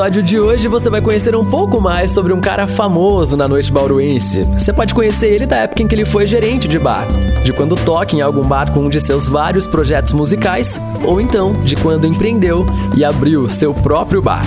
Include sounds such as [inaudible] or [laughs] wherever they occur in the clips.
episódio de hoje você vai conhecer um pouco mais sobre um cara famoso na noite bauruense. Você pode conhecer ele da época em que ele foi gerente de bar, de quando toca em algum bar com um de seus vários projetos musicais, ou então de quando empreendeu e abriu seu próprio bar.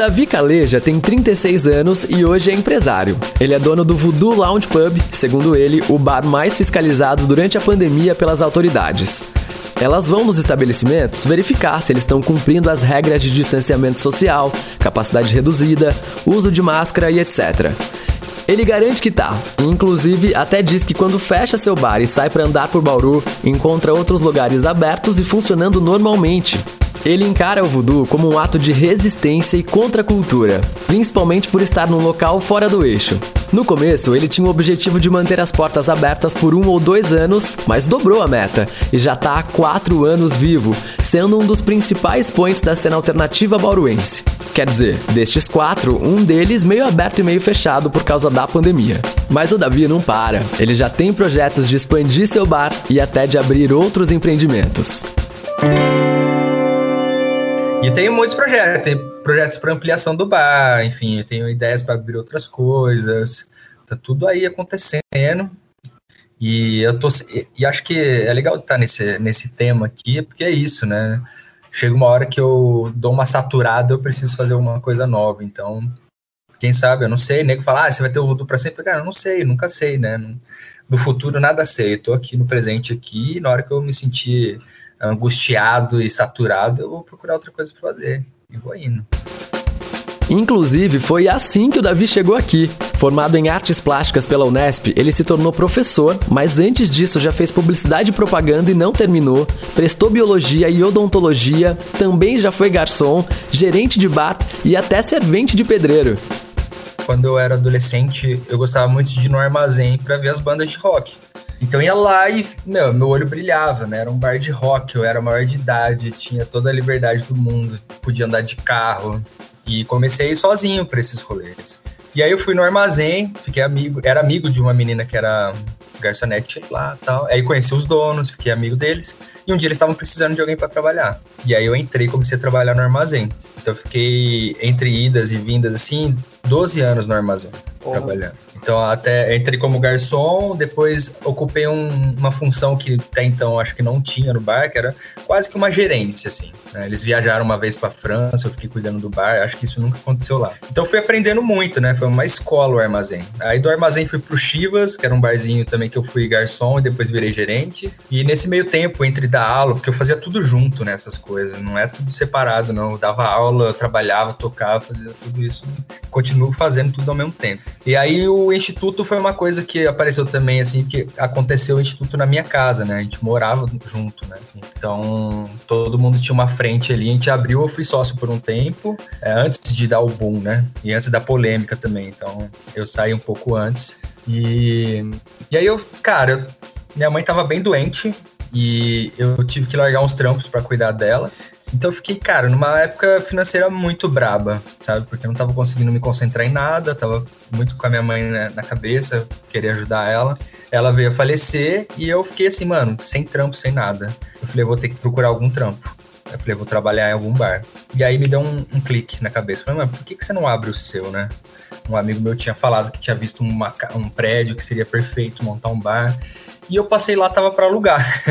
Davi Caleja tem 36 anos e hoje é empresário. Ele é dono do Voodoo Lounge Pub, segundo ele, o bar mais fiscalizado durante a pandemia pelas autoridades. Elas vão nos estabelecimentos verificar se eles estão cumprindo as regras de distanciamento social, capacidade reduzida, uso de máscara e etc. Ele garante que tá. Inclusive, até diz que quando fecha seu bar e sai para andar por Bauru, encontra outros lugares abertos e funcionando normalmente. Ele encara o voodoo como um ato de resistência e contra a cultura, principalmente por estar num local fora do eixo. No começo, ele tinha o objetivo de manter as portas abertas por um ou dois anos, mas dobrou a meta e já está há quatro anos vivo, sendo um dos principais points da cena alternativa bauruense. Quer dizer, destes quatro, um deles meio aberto e meio fechado por causa da pandemia. Mas o Davi não para, ele já tem projetos de expandir seu bar e até de abrir outros empreendimentos. E tenho muitos projetos, tem projetos para ampliação do bar, enfim, tenho ideias para abrir outras coisas. Tá tudo aí acontecendo. E eu tô e acho que é legal estar nesse nesse tema aqui, porque é isso, né? Chega uma hora que eu dou uma saturada, eu preciso fazer alguma coisa nova. Então, quem sabe, eu não sei, nego fala, ah, você vai ter o voodoo para sempre. Cara, eu não sei, nunca sei, né? Do futuro nada sei. Eu tô aqui no presente aqui, e na hora que eu me sentir angustiado e saturado, eu vou procurar outra coisa para fazer. E vou indo. Inclusive, foi assim que o Davi chegou aqui. Formado em artes plásticas pela Unesp, ele se tornou professor, mas antes disso já fez publicidade e propaganda e não terminou, prestou biologia e odontologia, também já foi garçom, gerente de bar e até servente de pedreiro. Quando eu era adolescente, eu gostava muito de ir no armazém para ver as bandas de rock. Então ia lá e, meu, meu olho brilhava, né? Era um bar de rock, eu era maior de idade, tinha toda a liberdade do mundo, podia andar de carro. E comecei sozinho para esses rolês. E aí eu fui no armazém, fiquei amigo, era amigo de uma menina que era garçonete lá tal. Aí conheci os donos, fiquei amigo deles. E um dia eles estavam precisando de alguém para trabalhar. E aí eu entrei e comecei a trabalhar no armazém. Então eu fiquei entre idas e vindas, assim, 12 anos no armazém, oh. trabalhando. Então, até entrei como garçom, depois ocupei um, uma função que até então acho que não tinha no bar, que era quase que uma gerência, assim. Né? Eles viajaram uma vez para França, eu fiquei cuidando do bar, acho que isso nunca aconteceu lá. Então, fui aprendendo muito, né? Foi uma escola o armazém. Aí do armazém fui pro Chivas, que era um barzinho também que eu fui garçom e depois virei gerente. E nesse meio tempo, entre dar aula, porque eu fazia tudo junto nessas né, coisas, não é tudo separado, não. Eu dava aula, eu trabalhava, tocava, fazia tudo isso. Continuo fazendo tudo ao mesmo tempo. E aí o o Instituto foi uma coisa que apareceu também, assim, que aconteceu o Instituto na minha casa, né? A gente morava junto, né? Então, todo mundo tinha uma frente ali, a gente abriu, eu fui sócio por um tempo, é, antes de dar o boom, né? E antes da polêmica também, então eu saí um pouco antes. E, e aí eu, cara, minha mãe tava bem doente, e eu tive que largar uns trampos para cuidar dela. Então eu fiquei, cara, numa época financeira muito braba, sabe? Porque eu não tava conseguindo me concentrar em nada, tava muito com a minha mãe né, na cabeça, queria ajudar ela. Ela veio a falecer e eu fiquei assim, mano, sem trampo, sem nada. Eu falei, eu vou ter que procurar algum trampo. Eu falei, vou trabalhar em algum bar. E aí me deu um, um clique na cabeça. Eu falei, mano, por que, que você não abre o seu, né? Um amigo meu tinha falado que tinha visto uma, um prédio que seria perfeito montar um bar. E eu passei lá, tava para alugar.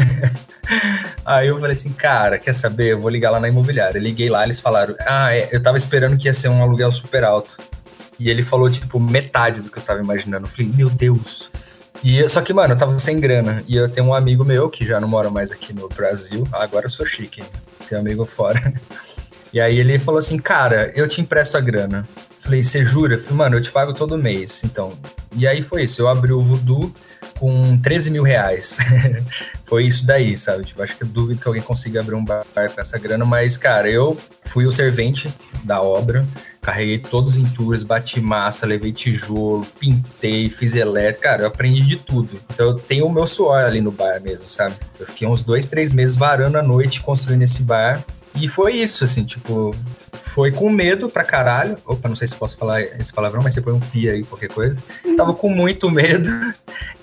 [laughs] Aí eu falei assim, cara, quer saber? Eu vou ligar lá na imobiliária. Eu liguei lá, eles falaram, ah, é, eu tava esperando que ia ser um aluguel super alto. E ele falou, tipo, metade do que eu tava imaginando. Eu falei, meu Deus. E eu, só que, mano, eu tava sem grana. E eu tenho um amigo meu que já não mora mais aqui no Brasil. Agora eu sou chique, hein? Tenho um amigo fora. [laughs] E aí ele falou assim, cara, eu te empresto a grana. Falei, você jura? Falei, mano, eu te pago todo mês. Então, e aí foi isso. Eu abri o Voodoo com 13 mil reais. [laughs] foi isso daí, sabe? Tipo, acho que eu duvido que alguém consiga abrir um bar com essa grana, mas, cara, eu fui o servente da obra, carreguei todos os entulhos, bati massa, levei tijolo, pintei, fiz elétrico, cara, eu aprendi de tudo. Então eu tenho o meu suor ali no bar mesmo, sabe? Eu fiquei uns dois, três meses varando a noite construindo esse bar. E foi isso, assim, tipo, foi com medo pra caralho. Opa, não sei se posso falar esse palavrão, mas você põe um pi aí, qualquer coisa. Tava com muito medo.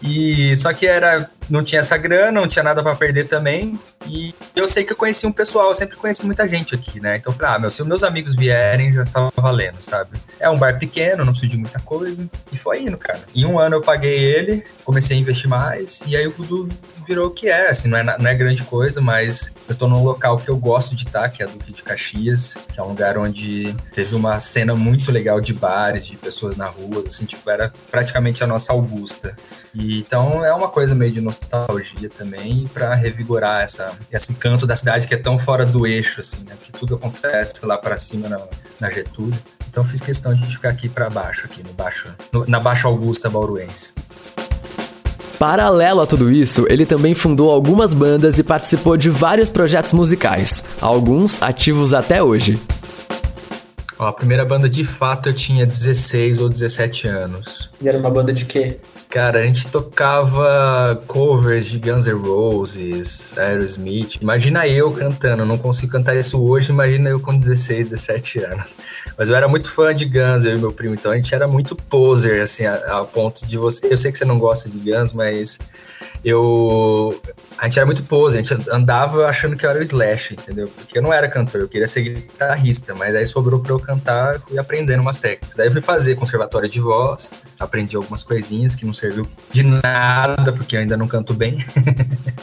E só que era não tinha essa grana, não tinha nada para perder também. E eu sei que eu conheci um pessoal, eu sempre conheci muita gente aqui, né? Então ah, meu, se meus amigos vierem, já tava valendo, sabe? É um bar pequeno, não preciso de muita coisa. E foi indo, cara. Em um ano eu paguei ele, comecei a investir mais, e aí o tudo virou o que é, assim, não é, não é grande coisa, mas eu tô num local que eu gosto de estar, que é a Duque de Caxias, que é um lugar onde teve uma cena muito legal de bares, de pessoas na rua, assim, tipo, era praticamente a nossa Augusta. E, então é uma coisa meio de nostalgia também para revigorar essa, esse canto da cidade que é tão fora do eixo, assim, né? Que tudo acontece lá para cima na, na, Getúlio. Então fiz questão de ficar aqui para baixo, aqui no baixo, no, na Baixa Augusta Bauruense. Paralelo a tudo isso, ele também fundou algumas bandas e participou de vários projetos musicais, alguns ativos até hoje. Ó, a primeira banda de fato eu tinha 16 ou 17 anos. E era uma banda de quê? Cara, a gente tocava covers de Guns N' Roses, Aerosmith. Imagina eu cantando, não consigo cantar isso hoje, imagina eu com 16, 17 anos. Mas eu era muito fã de Guns, eu e meu primo, então a gente era muito poser, assim, a, a ponto de você. Eu sei que você não gosta de Guns, mas eu. A gente era muito pose, a gente andava achando que eu era o Slash, entendeu? Porque eu não era cantor, eu queria ser guitarrista, mas aí sobrou pra eu cantar fui aprendendo umas técnicas. Daí eu fui fazer conservatório de voz, aprendi algumas coisinhas que não serviu de nada, porque eu ainda não canto bem.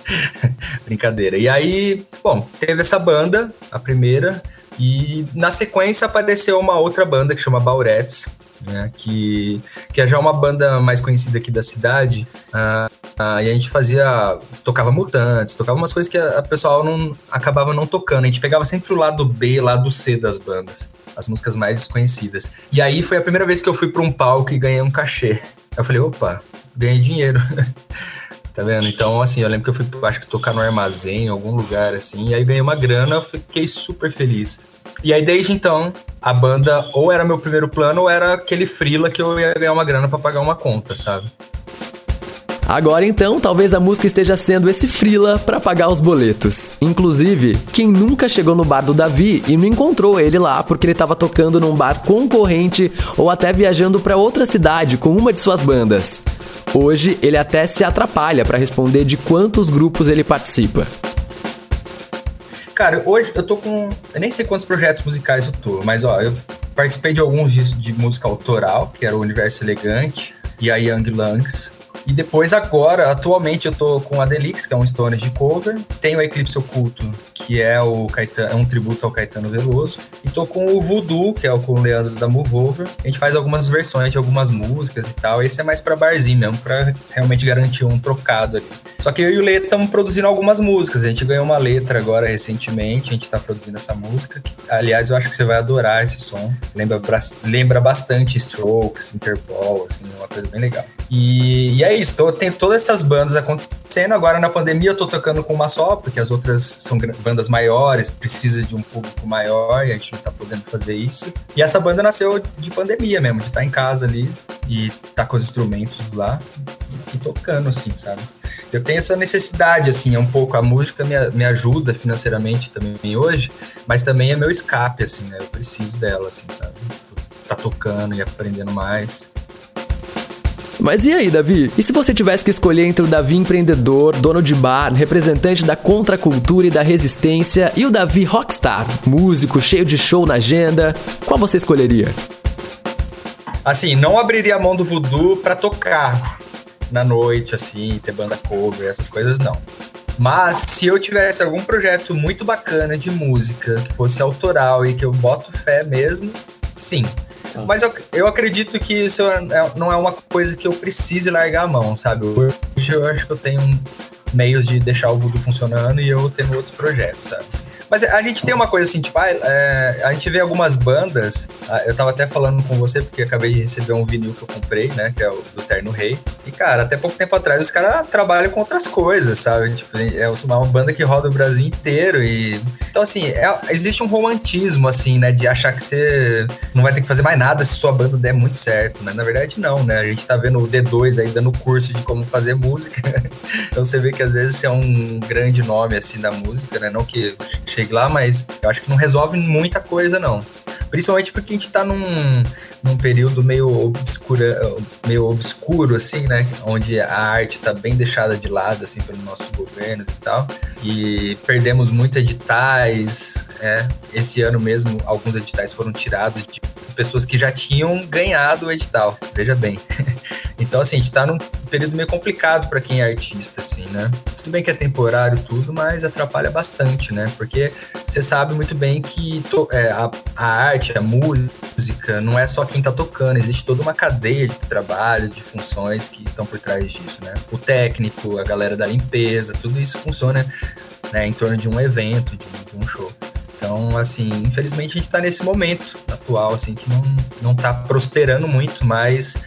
[laughs] Brincadeira. E aí, bom, teve essa banda, a primeira, e na sequência apareceu uma outra banda que chama Bauretes, né, que, que é já uma banda mais conhecida aqui da cidade, uh, uh, e a gente fazia, tocava Mutantes, tocava umas coisas que a, a pessoal não, acabava não tocando, a gente pegava sempre o lado B, lado C das bandas, as músicas mais desconhecidas. E aí foi a primeira vez que eu fui para um palco e ganhei um cachê. Eu falei, opa, ganhei dinheiro. [laughs] Tá vendo? Então, assim, eu lembro que eu fui, acho que tocar no armazém, em algum lugar, assim, e aí ganhei uma grana, fiquei super feliz. E aí, desde então, a banda ou era meu primeiro plano, ou era aquele frila que eu ia ganhar uma grana para pagar uma conta, sabe? Agora então, talvez a música esteja sendo esse frila para pagar os boletos. Inclusive, quem nunca chegou no bar do Davi e não encontrou ele lá porque ele estava tocando num bar concorrente ou até viajando para outra cidade com uma de suas bandas. Hoje ele até se atrapalha para responder de quantos grupos ele participa. Cara, hoje eu tô com. Eu nem sei quantos projetos musicais eu tô, mas ó, eu participei de alguns de, de música autoral, que era o Universo Elegante e a Young Lungs. E depois, agora, atualmente, eu tô com a Delix, que é um Stones de cover. Tenho o Eclipse Oculto, que é, o Caetano, é um tributo ao Caetano Veloso. E tô com o Voodoo, que é o com o Leandro da Move Over. A gente faz algumas versões de algumas músicas e tal. Esse é mais pra barzinho mesmo, pra realmente garantir um trocado ali. Só que eu e o Lê estamos produzindo algumas músicas. A gente ganhou uma letra agora recentemente, a gente tá produzindo essa música. Que, aliás, eu acho que você vai adorar esse som. Lembra, lembra bastante Strokes, Interpol, assim, uma coisa bem legal. E, e é isso, tô, tem todas essas bandas acontecendo. Agora na pandemia eu tô tocando com uma só, porque as outras são bandas maiores, precisa de um público maior e a gente não tá podendo fazer isso. E essa banda nasceu de pandemia mesmo, de estar tá em casa ali e tá com os instrumentos lá e, e tocando, assim, sabe? Eu tenho essa necessidade, assim, é um pouco, a música me, me ajuda financeiramente também hoje, mas também é meu escape, assim, né? Eu preciso dela, assim, sabe? Tá tocando e aprendendo mais. Mas e aí, Davi? E se você tivesse que escolher entre o Davi empreendedor, dono de bar, representante da contracultura e da resistência, e o Davi rockstar, músico, cheio de show na agenda, qual você escolheria? Assim, não abriria a mão do voodoo para tocar na noite, assim, ter banda cover, essas coisas não. Mas se eu tivesse algum projeto muito bacana de música, que fosse autoral e que eu boto fé mesmo, sim. Mas eu, eu acredito que isso é, não é uma coisa que eu precise largar a mão, sabe? Hoje eu acho que eu tenho meios de deixar o Voodoo funcionando e eu tendo outro projeto, sabe? Mas a gente tem uma coisa assim, tipo, é, a gente vê algumas bandas. Ah, eu tava até falando com você, porque acabei de receber um vinil que eu comprei, né? Que é o do Terno Rei. E, cara, até pouco tempo atrás os caras trabalham com outras coisas, sabe? Tipo, é uma banda que roda o Brasil inteiro. E. Então, assim, é, existe um romantismo, assim, né? De achar que você não vai ter que fazer mais nada se sua banda der muito certo, né? Na verdade, não, né? A gente tá vendo o D2 aí dando curso de como fazer música. [laughs] então você vê que às vezes você é um grande nome, assim, da música, né? Não que chegue lá, mas eu acho que não resolve muita coisa, não. Principalmente porque a gente tá num, num período meio obscura, meio obscuro, assim, né? Onde a arte tá bem deixada de lado, assim, pelos nossos governos e tal. E perdemos muito editais, é. Esse ano mesmo, alguns editais foram tirados de pessoas que já tinham ganhado o edital, veja bem. [laughs] Então, assim, a gente tá num período meio complicado para quem é artista, assim, né? Tudo bem que é temporário tudo, mas atrapalha bastante, né? Porque você sabe muito bem que to, é, a, a, arte, a música, não é só quem tá tocando, existe toda uma cadeia de trabalho, de funções que estão por trás disso, né? O técnico, a galera da limpeza, tudo isso funciona né, em torno de um evento, de, de um show. Então, assim, infelizmente a gente está nesse momento atual, assim, que não, não tá prosperando muito, mas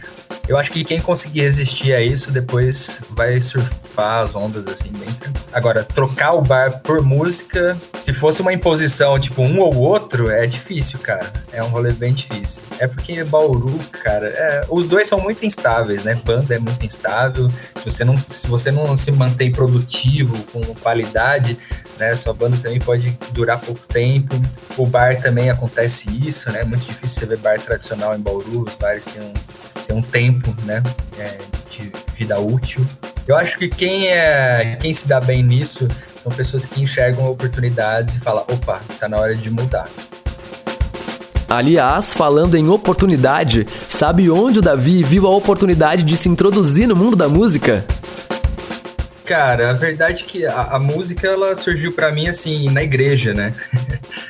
eu acho que quem conseguir resistir a isso depois vai surfar as ondas assim bem Agora, trocar o bar por música, se fosse uma imposição, tipo um ou outro, é difícil, cara. É um rolê bem difícil. É porque Bauru, cara, é, os dois são muito instáveis, né? Banda é muito instável. Se você não se, você não se mantém produtivo, com qualidade, né? Sua banda também pode durar pouco tempo. O bar também acontece isso, né? É muito difícil você ver bar tradicional em Bauru. Os bares têm um ter um tempo, né, é, de vida útil. Eu acho que quem é, quem se dá bem nisso são pessoas que enxergam oportunidades e falam, opa, está na hora de mudar. Aliás, falando em oportunidade, sabe onde o Davi viu a oportunidade de se introduzir no mundo da música? Cara, a verdade é que a, a música ela surgiu para mim assim na igreja, né? [laughs]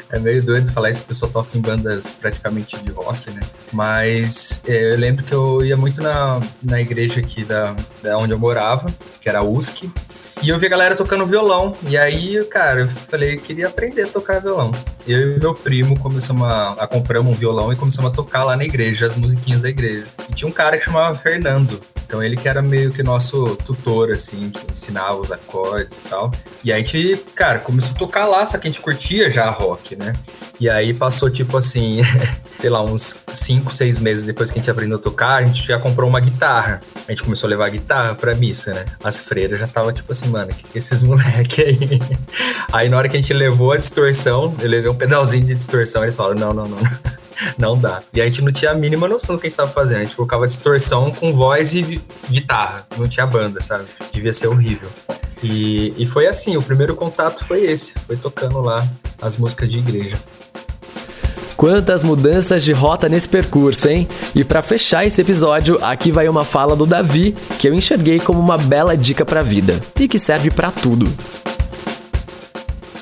é meio doido falar isso, porque eu só toco em bandas praticamente de rock, né? Mas é, eu lembro que eu ia muito na, na igreja aqui da, da onde eu morava, que era a USC, e eu vi a galera tocando violão. E aí, cara, eu falei, eu queria aprender a tocar violão. Eu e meu primo começamos a, a um violão e começamos a tocar lá na igreja, as musiquinhas da igreja. E tinha um cara que chamava Fernando. Então ele que era meio que nosso tutor, assim, que ensinava os acordes e tal. E aí a gente, cara, começou a tocar lá, só que a gente curtia já rock, né? E aí passou, tipo assim, [laughs] sei lá, uns 5, 6 meses depois que a gente aprendeu a tocar, a gente já comprou uma guitarra. A gente começou a levar a guitarra pra missa, né? As freiras já tava tipo assim, mano, que, que esses [laughs] moleque aí? Aí na hora que a gente levou a distorção, eu levei um pedalzinho de distorção, eles falaram, não, não, não. Não [laughs] dá. E a gente não tinha a mínima noção do que a gente tava fazendo. A gente colocava distorção com voz e guitarra. Não tinha banda, sabe? Devia ser horrível. E, e foi assim, o primeiro contato foi esse. Foi tocando lá as músicas de igreja. Quantas mudanças de rota nesse percurso, hein? E para fechar esse episódio, aqui vai uma fala do Davi que eu enxerguei como uma bela dica para a vida e que serve para tudo.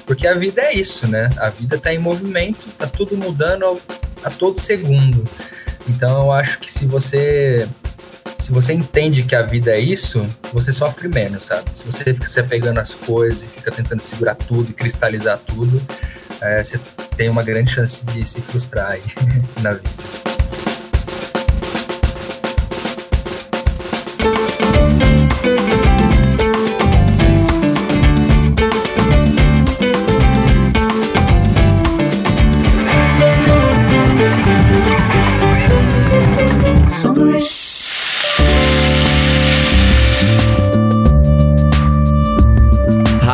Porque a vida é isso, né? A vida tá em movimento, tá tudo mudando a todo segundo. Então eu acho que se você se você entende que a vida é isso, você sofre menos, sabe? Se você fica se apegando às coisas e fica tentando segurar tudo e cristalizar tudo, é, você tem uma grande chance de se frustrar aí [laughs] na vida.